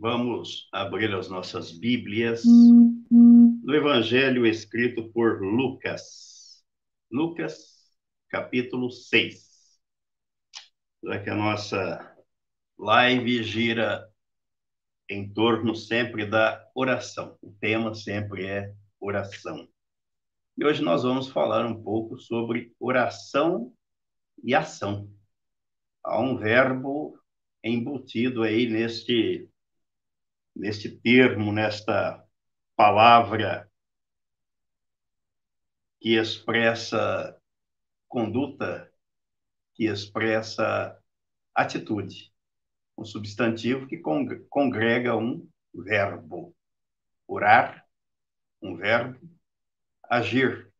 Vamos abrir as nossas Bíblias no Evangelho escrito por Lucas. Lucas, capítulo 6. Já que a nossa live gira em torno sempre da oração. O tema sempre é oração. E hoje nós vamos falar um pouco sobre oração e ação. Há um verbo embutido aí neste neste termo, nesta palavra que expressa conduta, que expressa atitude. Um substantivo que congrega um verbo. Orar, um verbo. Agir,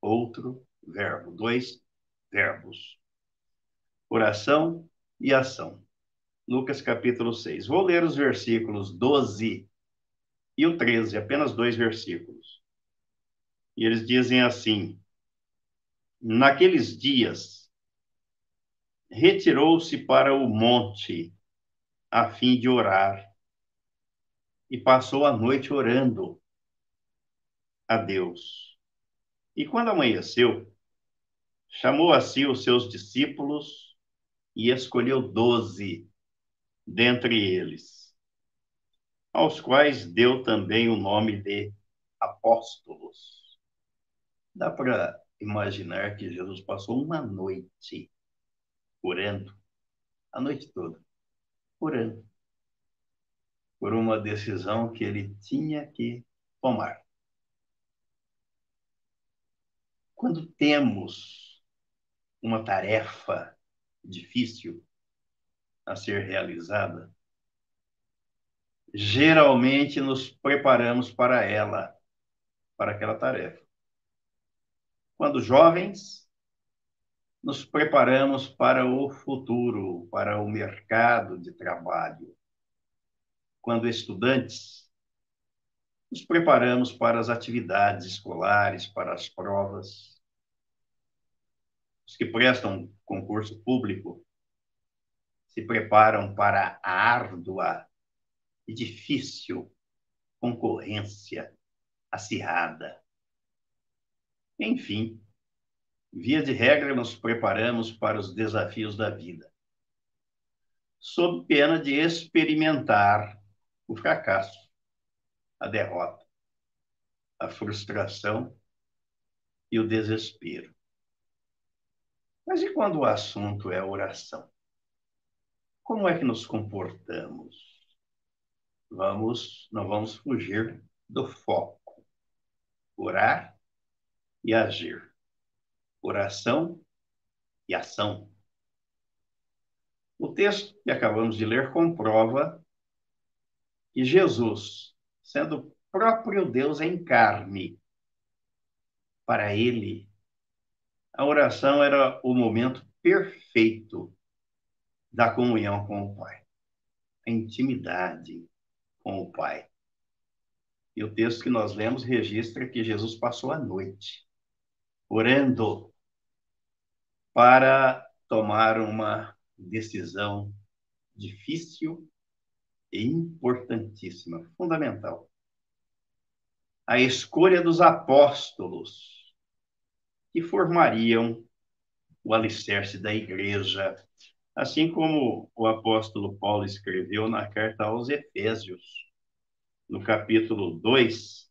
outro verbo. Dois verbos. Oração e ação. Lucas capítulo 6. Vou ler os versículos 12 e o 13, apenas dois versículos. E eles dizem assim: Naqueles dias, retirou-se para o monte a fim de orar e passou a noite orando a Deus. E quando amanheceu, chamou a si os seus discípulos e escolheu doze dentre eles, aos quais deu também o nome de apóstolos. Dá para imaginar que Jesus passou uma noite orando, a noite toda, orando, por uma decisão que ele tinha que tomar. Quando temos uma tarefa difícil, a ser realizada, geralmente nos preparamos para ela, para aquela tarefa. Quando jovens, nos preparamos para o futuro, para o mercado de trabalho. Quando estudantes, nos preparamos para as atividades escolares, para as provas. Os que prestam concurso público se preparam para a árdua e difícil concorrência acirrada. Enfim, via de regra, nos preparamos para os desafios da vida, sob pena de experimentar o fracasso, a derrota, a frustração e o desespero. Mas e quando o assunto é oração? Como é que nos comportamos? Vamos, não vamos fugir do foco. Orar e agir. Oração e ação. O texto que acabamos de ler comprova que Jesus, sendo o próprio Deus em carne, para ele, a oração era o momento perfeito da comunhão com o Pai, a intimidade com o Pai. E o texto que nós lemos registra que Jesus passou a noite orando para tomar uma decisão difícil e importantíssima, fundamental. A escolha dos apóstolos que formariam o alicerce da igreja Assim como o apóstolo Paulo escreveu na carta aos Efésios, no capítulo 2,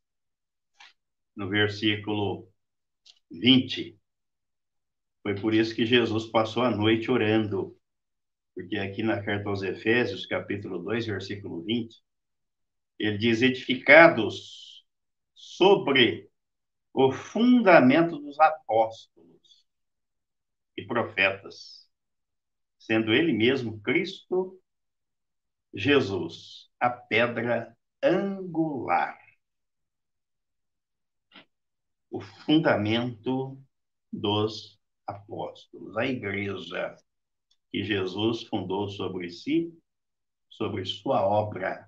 no versículo 20. Foi por isso que Jesus passou a noite orando, porque aqui na carta aos Efésios, capítulo 2, versículo 20, ele diz: edificados sobre o fundamento dos apóstolos e profetas sendo ele mesmo Cristo Jesus, a pedra angular, o fundamento dos apóstolos, a igreja que Jesus fundou sobre si, sobre sua obra.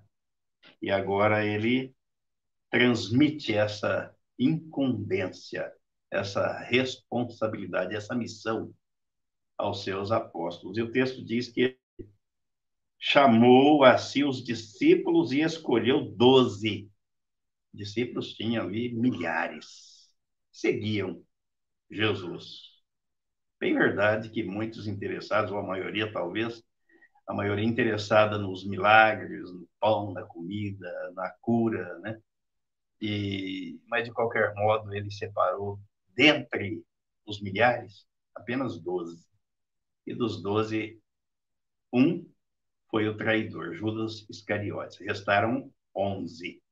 E agora ele transmite essa incumbência, essa responsabilidade, essa missão aos seus apóstolos. E o texto diz que chamou a si os discípulos e escolheu doze. Discípulos tinham ali milhares. Seguiam Jesus. Bem verdade que muitos interessados, ou a maioria talvez, a maioria interessada nos milagres, no pão, na comida, na cura, né? E, mas, de qualquer modo, ele separou dentre os milhares apenas doze. E dos doze, um foi o traidor, Judas Iscariotes. Restaram onze.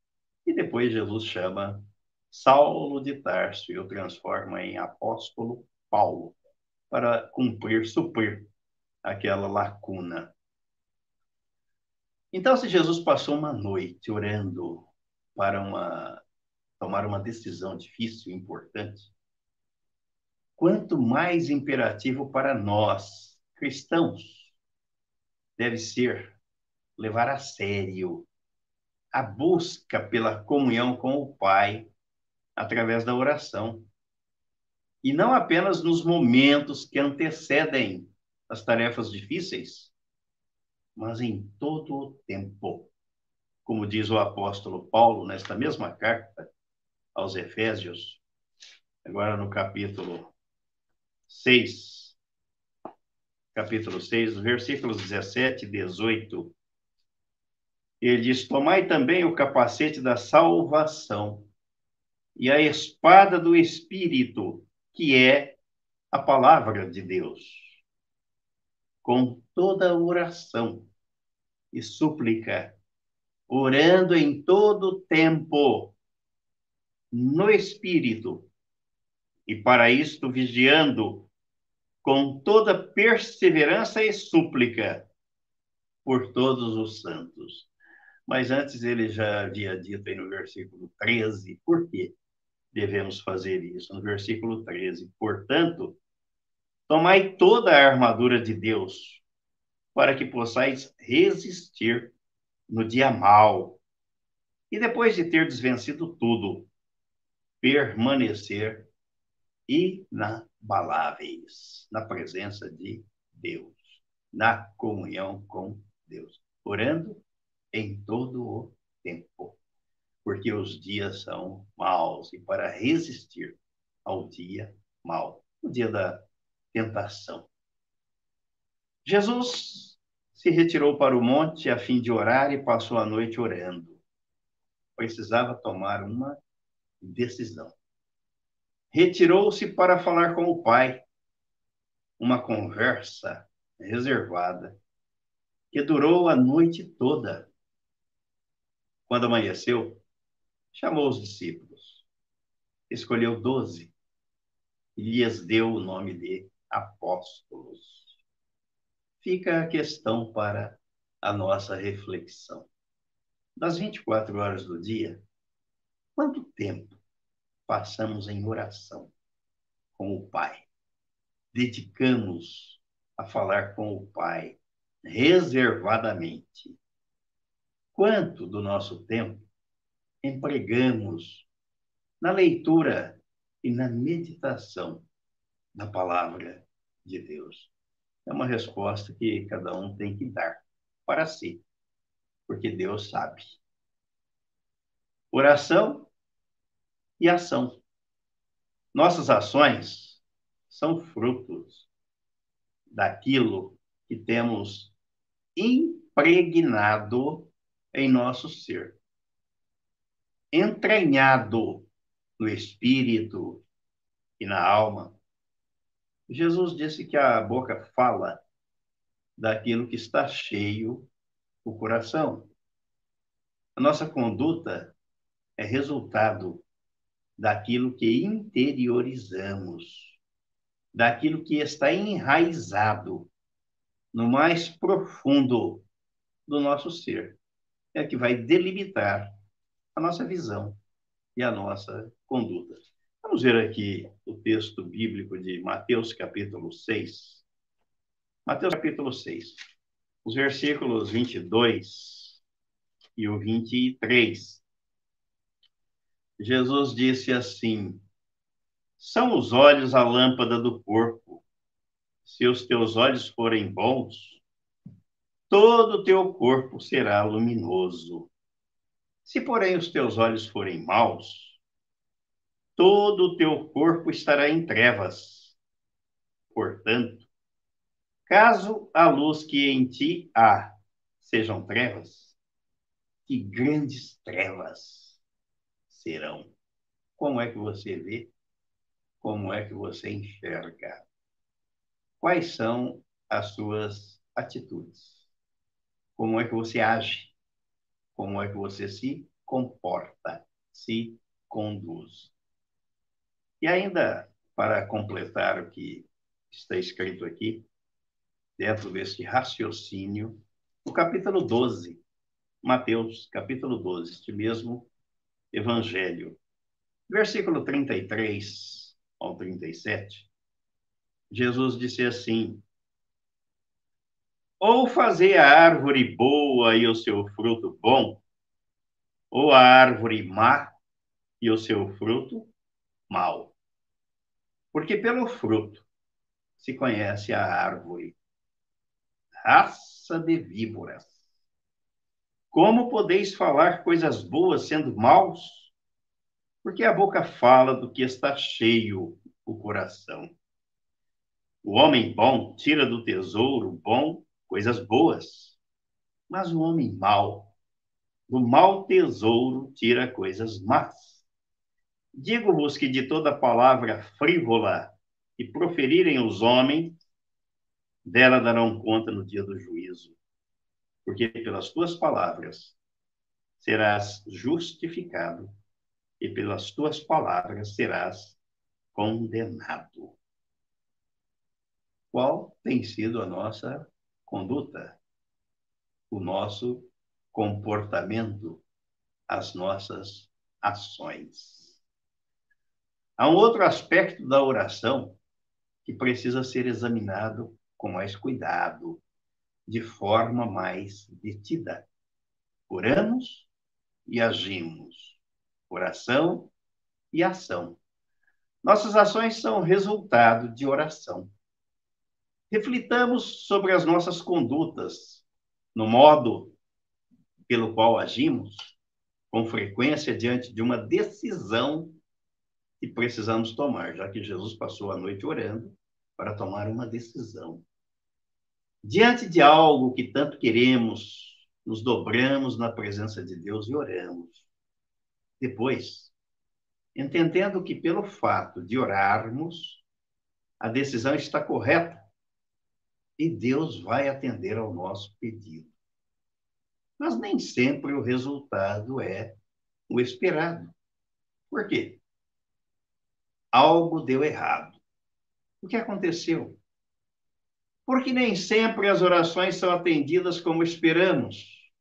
E depois Jesus chama Saulo de Tarso e o transforma em apóstolo Paulo, para cumprir, suprir aquela lacuna. Então, se Jesus passou uma noite orando para uma, tomar uma decisão difícil, importante, quanto mais imperativo para nós, cristãos, deve ser levar a sério a busca pela comunhão com o Pai através da oração. E não apenas nos momentos que antecedem as tarefas difíceis, mas em todo o tempo como diz o apóstolo Paulo nesta mesma carta aos Efésios, agora no capítulo 6, capítulo 6, versículos 17 e 18. Ele diz: Tomai também o capacete da salvação e a espada do Espírito, que é a palavra de Deus, com toda oração e súplica orando em todo tempo no Espírito, e para isto vigiando com toda perseverança e súplica por todos os santos. Mas antes ele já havia dito aí no versículo 13, por que devemos fazer isso? No versículo 13, portanto, tomai toda a armadura de Deus, para que possais resistir no dia mal. E depois de ter desvencido tudo, permanecer inabaláveis na presença de Deus, na comunhão com Deus, orando em todo o tempo, porque os dias são maus e para resistir ao dia mau, o dia da tentação. Jesus se retirou para o monte a fim de orar e passou a noite orando. Precisava tomar uma decisão. Retirou-se para falar com o pai. Uma conversa reservada que durou a noite toda. Quando amanheceu, chamou os discípulos, escolheu doze e lhes deu o nome de apóstolos fica a questão para a nossa reflexão. Das 24 horas do dia, quanto tempo passamos em oração com o Pai? Dedicamos a falar com o Pai reservadamente. Quanto do nosso tempo empregamos na leitura e na meditação da palavra de Deus? é uma resposta que cada um tem que dar para si, porque Deus sabe. Oração e ação. Nossas ações são frutos daquilo que temos impregnado em nosso ser, entranhado no espírito e na alma Jesus disse que a boca fala daquilo que está cheio o coração. A nossa conduta é resultado daquilo que interiorizamos, daquilo que está enraizado no mais profundo do nosso ser. É que vai delimitar a nossa visão e a nossa conduta. Vamos ver aqui o texto bíblico de Mateus capítulo 6. Mateus capítulo 6, os versículos 22 e o 23. Jesus disse assim: São os olhos a lâmpada do corpo. Se os teus olhos forem bons, todo o teu corpo será luminoso. Se, porém, os teus olhos forem maus, todo o teu corpo estará em trevas. Portanto, caso a luz que em ti há sejam trevas, que grandes trevas serão. Como é que você vê? Como é que você enxerga? Quais são as suas atitudes? Como é que você age? Como é que você se comporta, se conduz? E ainda, para completar o que está escrito aqui, dentro deste raciocínio, no capítulo 12, Mateus, capítulo 12, este mesmo evangelho, versículo 33 ao 37, Jesus disse assim: Ou fazer a árvore boa e o seu fruto bom, ou a árvore má e o seu fruto mau. Porque pelo fruto se conhece a árvore. Raça de víboras. Como podeis falar coisas boas sendo maus? Porque a boca fala do que está cheio o coração. O homem bom tira do tesouro bom coisas boas, mas o homem mau, do mau tesouro, tira coisas más. Digo-vos que de toda palavra frívola que proferirem os homens, dela darão conta no dia do juízo. Porque pelas tuas palavras serás justificado e pelas tuas palavras serás condenado. Qual tem sido a nossa conduta, o nosso comportamento, as nossas ações. Há um outro aspecto da oração que precisa ser examinado com mais cuidado, de forma mais detida. Oramos e agimos. Oração e ação. Nossas ações são resultado de oração. Reflitamos sobre as nossas condutas, no modo pelo qual agimos, com frequência diante de uma decisão que precisamos tomar, já que Jesus passou a noite orando para tomar uma decisão. Diante de algo que tanto queremos, nos dobramos na presença de Deus e oramos. Depois, entendendo que pelo fato de orarmos, a decisão está correta, e Deus vai atender ao nosso pedido. Mas nem sempre o resultado é o esperado. Por quê? Algo deu errado. O que aconteceu? Porque nem sempre as orações são atendidas como esperamos.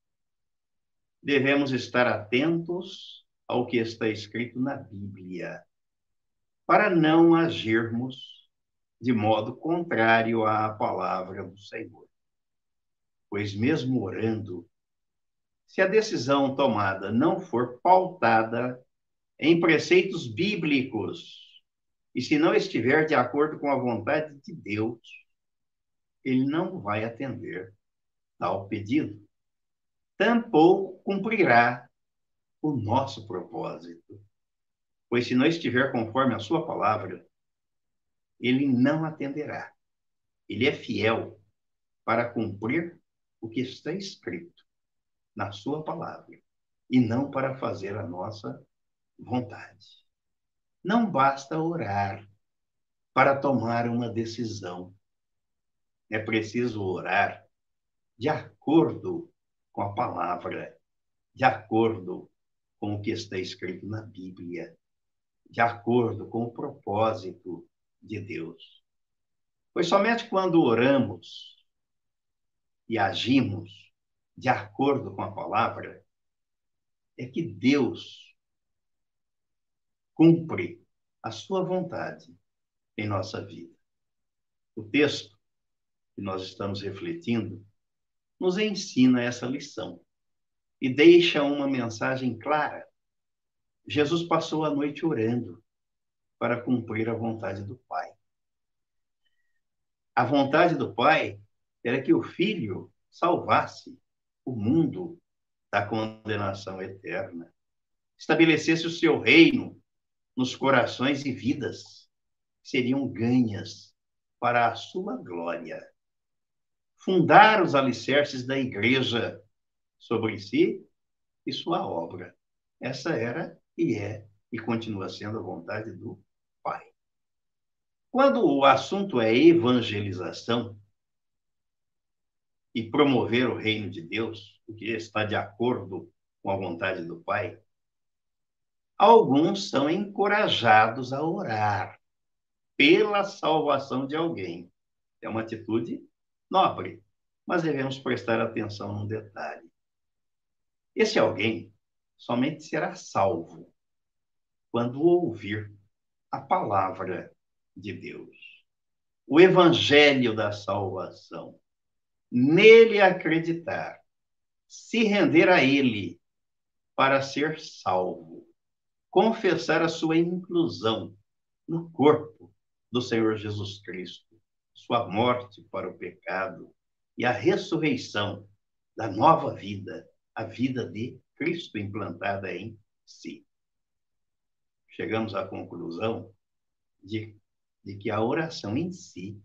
Devemos estar atentos ao que está escrito na Bíblia, para não agirmos de modo contrário à palavra do Senhor. Pois, mesmo orando, se a decisão tomada não for pautada em preceitos bíblicos e se não estiver de acordo com a vontade de Deus, ele não vai atender tal pedido. Tampouco cumprirá o nosso propósito. Pois se não estiver conforme a sua palavra, ele não atenderá. Ele é fiel para cumprir o que está escrito na sua palavra e não para fazer a nossa vontade. Não basta orar para tomar uma decisão. É preciso orar de acordo com a palavra, de acordo com o que está escrito na Bíblia, de acordo com o propósito de Deus. Pois somente quando oramos e agimos de acordo com a palavra é que Deus cumpre a sua vontade em nossa vida. O texto que nós estamos refletindo nos ensina essa lição e deixa uma mensagem clara. Jesus passou a noite orando para cumprir a vontade do Pai. A vontade do Pai era que o filho salvasse o mundo da condenação eterna, estabelecesse o seu reino nos corações e vidas, seriam ganhas para a sua glória. Fundar os alicerces da igreja sobre si e sua obra. Essa era e é e continua sendo a vontade do Pai. Quando o assunto é evangelização e promover o reino de Deus, o que está de acordo com a vontade do Pai, alguns são encorajados a orar pela salvação de alguém. É uma atitude nobre, mas devemos prestar atenção num detalhe. Esse alguém somente será salvo quando ouvir a palavra de Deus, o evangelho da salvação, nele acreditar, se render a ele para ser salvo, confessar a sua inclusão no corpo do Senhor Jesus Cristo, sua morte para o pecado e a ressurreição da nova vida, a vida de Cristo implantada em si chegamos à conclusão de, de que a oração em si,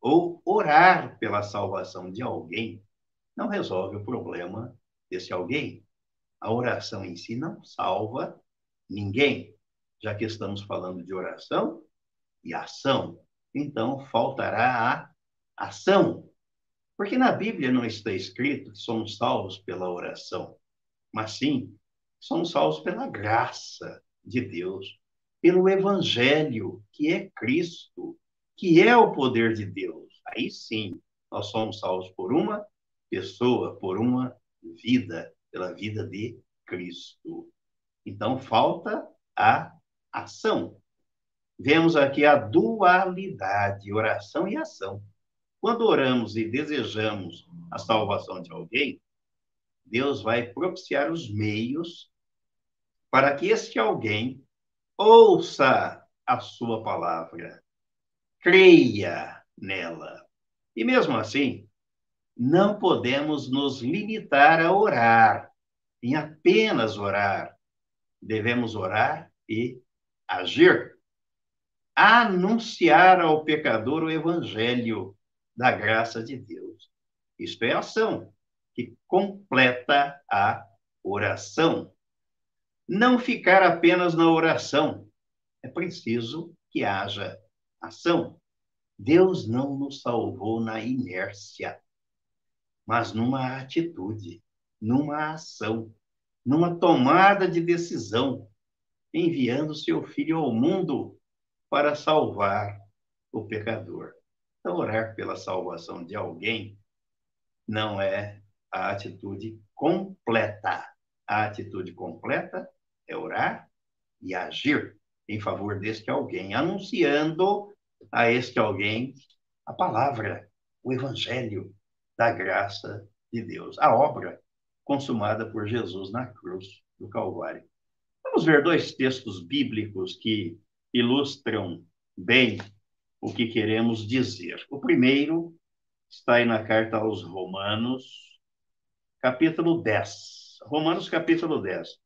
ou orar pela salvação de alguém, não resolve o problema desse alguém. A oração em si não salva ninguém, já que estamos falando de oração e ação. Então, faltará a ação. Porque na Bíblia não está escrito que somos salvos pela oração, mas sim, somos salvos pela graça de Deus, pelo Evangelho, que é Cristo, que é o poder de Deus. Aí sim, nós somos salvos por uma pessoa, por uma vida, pela vida de Cristo. Então, falta a ação. Vemos aqui a dualidade, oração e ação. Quando oramos e desejamos a salvação de alguém, Deus vai propiciar os meios para que este alguém ouça a sua palavra, creia nela. E mesmo assim, não podemos nos limitar a orar, em apenas orar. Devemos orar e agir. Anunciar ao pecador o evangelho da graça de Deus. Isto é ação que completa a oração. Não ficar apenas na oração. É preciso que haja ação. Deus não nos salvou na inércia, mas numa atitude, numa ação, numa tomada de decisão, enviando seu filho ao mundo para salvar o pecador. Então, orar pela salvação de alguém não é a atitude completa. A atitude completa é orar e agir em favor deste alguém, anunciando a este alguém a palavra, o evangelho da graça de Deus, a obra consumada por Jesus na cruz do Calvário. Vamos ver dois textos bíblicos que ilustram bem o que queremos dizer. O primeiro está aí na carta aos Romanos, capítulo 10. Romanos, capítulo 10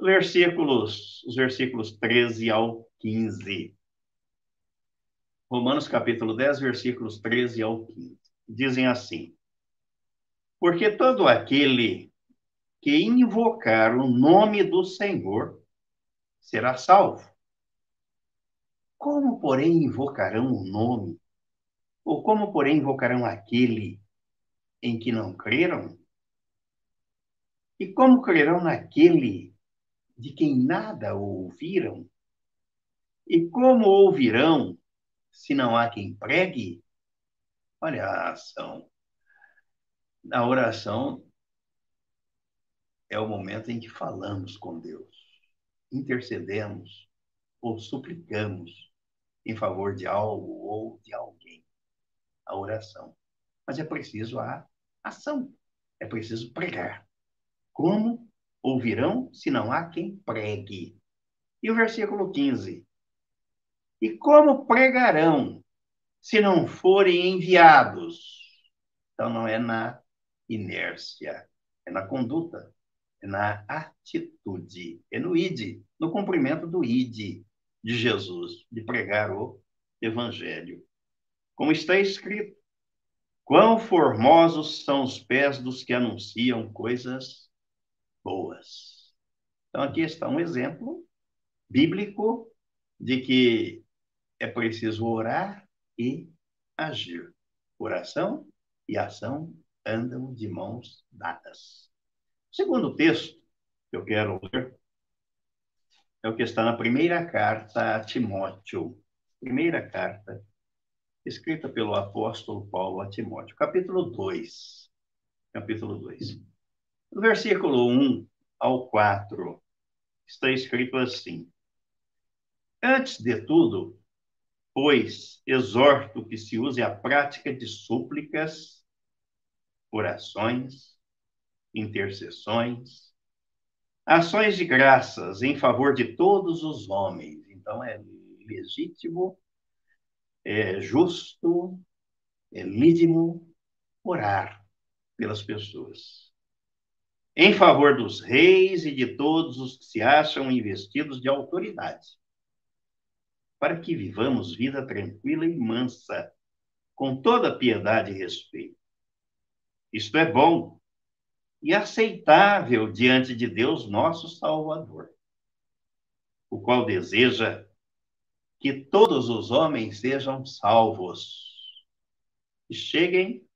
versículos, os versículos 13 ao 15. Romanos capítulo 10, versículos 13 ao 15. Dizem assim: Porque todo aquele que invocar o nome do Senhor será salvo. Como, porém, invocarão o nome? Ou como, porém, invocarão aquele em que não creram? E como crerão naquele de quem nada ouviram? E como ouvirão se não há quem pregue? Olha a ação. Na oração é o momento em que falamos com Deus, intercedemos ou suplicamos em favor de algo ou de alguém. A oração. Mas é preciso a ação. É preciso pregar. Como ouvirão se não há quem pregue. E o versículo 15: E como pregarão se não forem enviados? Então não é na inércia, é na conduta, é na atitude, é no id, no cumprimento do id de Jesus, de pregar o evangelho. Como está escrito, quão formosos são os pés dos que anunciam coisas boas. Então aqui está um exemplo bíblico de que é preciso orar e agir. Oração e ação andam de mãos dadas. Segundo texto que eu quero ler é o que está na primeira carta a Timóteo. Primeira carta, escrita pelo apóstolo Paulo a Timóteo, capítulo 2. Capítulo 2. No versículo 1 ao 4, está escrito assim: Antes de tudo, pois, exorto que se use a prática de súplicas, orações, intercessões, ações de graças em favor de todos os homens. Então, é legítimo, é justo, é lídimo orar pelas pessoas. Em favor dos reis e de todos os que se acham investidos de autoridade para que vivamos vida tranquila e mansa, com toda piedade e respeito. Isto é bom e aceitável diante de Deus, nosso Salvador, o qual deseja que todos os homens sejam salvos e cheguem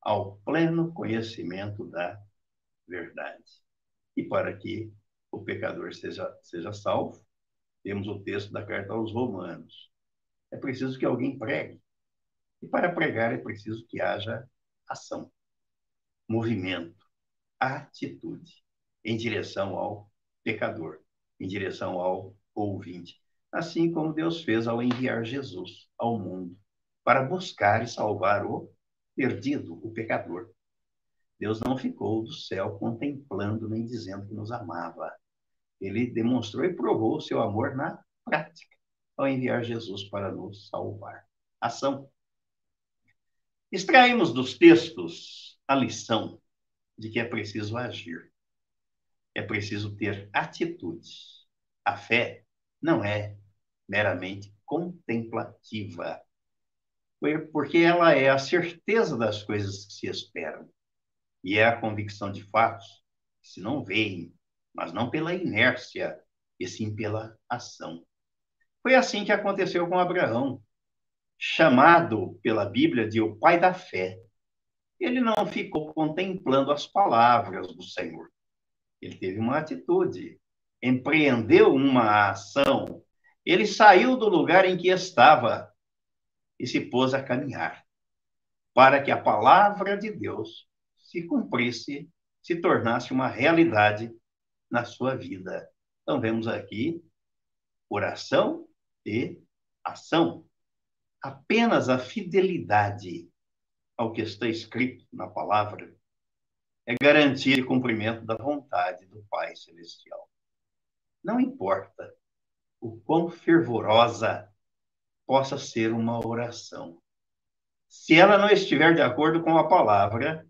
ao pleno conhecimento da verdade. E para que o pecador seja, seja salvo, temos o texto da carta aos Romanos. É preciso que alguém pregue. E para pregar é preciso que haja ação, movimento, atitude em direção ao pecador, em direção ao ouvinte. Assim como Deus fez ao enviar Jesus ao mundo para buscar e salvar o perdido, o pecador. Deus não ficou do céu contemplando nem dizendo que nos amava. Ele demonstrou e provou o seu amor na prática, ao enviar Jesus para nos salvar. Ação. Extraímos dos textos a lição de que é preciso agir. É preciso ter atitude. A fé não é meramente contemplativa, porque ela é a certeza das coisas que se esperam e é a convicção de fatos que se não veem mas não pela inércia, e sim pela ação. Foi assim que aconteceu com Abraão, chamado pela Bíblia de o pai da fé. Ele não ficou contemplando as palavras do Senhor. Ele teve uma atitude, empreendeu uma ação. Ele saiu do lugar em que estava e se pôs a caminhar, para que a palavra de Deus se cumprisse, se tornasse uma realidade na sua vida. Então, vemos aqui oração e ação. Apenas a fidelidade ao que está escrito na palavra é garantir o cumprimento da vontade do Pai Celestial. Não importa o quão fervorosa possa ser uma oração. Se ela não estiver de acordo com a palavra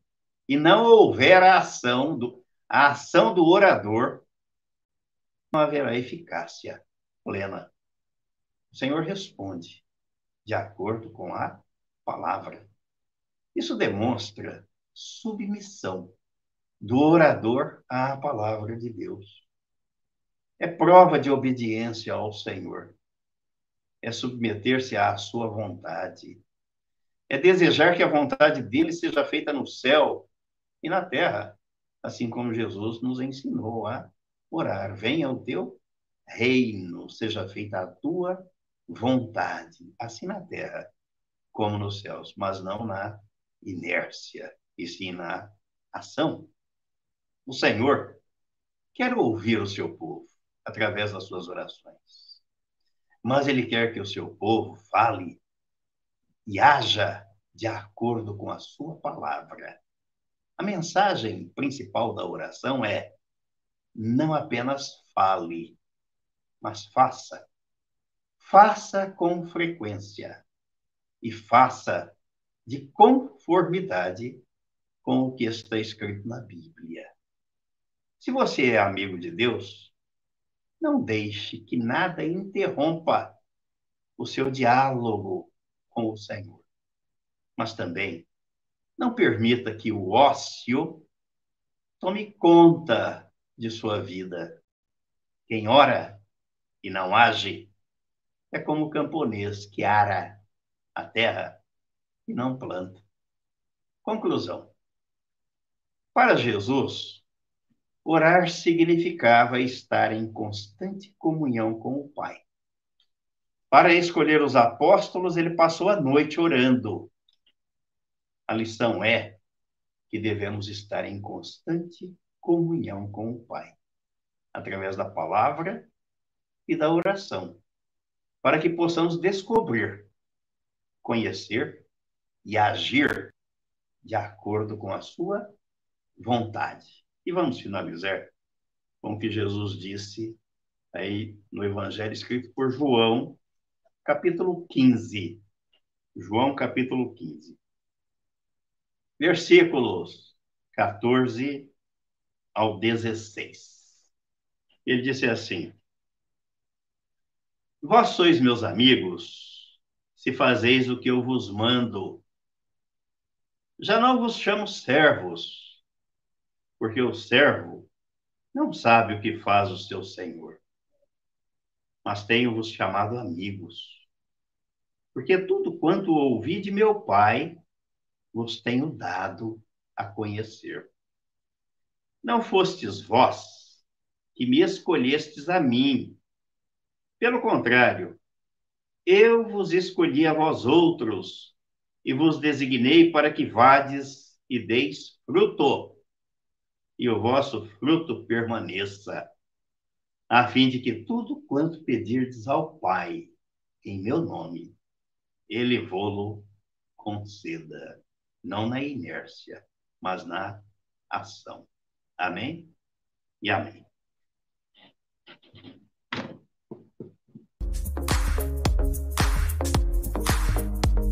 e não houver a ação do, a ação do orador, não haverá eficácia plena. O Senhor responde de acordo com a palavra. Isso demonstra submissão do orador à palavra de Deus. É prova de obediência ao Senhor. É submeter-se à sua vontade. É desejar que a vontade dele seja feita no céu e na terra assim como Jesus nos ensinou a orar. Venha o teu reino, seja feita a tua vontade, assim na terra como nos céus, mas não na inércia, e sim na ação. O Senhor quer ouvir o seu povo através das suas orações, mas Ele quer que o seu povo fale e haja de acordo com a sua palavra a mensagem principal da oração é: não apenas fale, mas faça. Faça com frequência e faça de conformidade com o que está escrito na Bíblia. Se você é amigo de Deus, não deixe que nada interrompa o seu diálogo com o Senhor. Mas também não permita que o ócio tome conta de sua vida. Quem ora e não age é como o camponês que ara a terra e não planta. Conclusão. Para Jesus, orar significava estar em constante comunhão com o Pai. Para escolher os apóstolos, ele passou a noite orando. A lição é que devemos estar em constante comunhão com o Pai, através da palavra e da oração, para que possamos descobrir, conhecer e agir de acordo com a sua vontade. E vamos finalizar com o que Jesus disse aí no Evangelho escrito por João, capítulo 15. João, capítulo 15. Versículos 14 ao 16. Ele disse assim: Vós sois meus amigos, se fazeis o que eu vos mando. Já não vos chamo servos, porque o servo não sabe o que faz o seu senhor. Mas tenho-vos chamado amigos, porque tudo quanto ouvi de meu Pai vos tenho dado a conhecer. Não fostes vós que me escolhestes a mim. Pelo contrário, eu vos escolhi a vós outros e vos designei para que vades e deis fruto, e o vosso fruto permaneça, a fim de que tudo quanto pedirdes ao Pai, em meu nome, ele vô-lo conceda, não na inércia, mas na ação. Amém? E amém.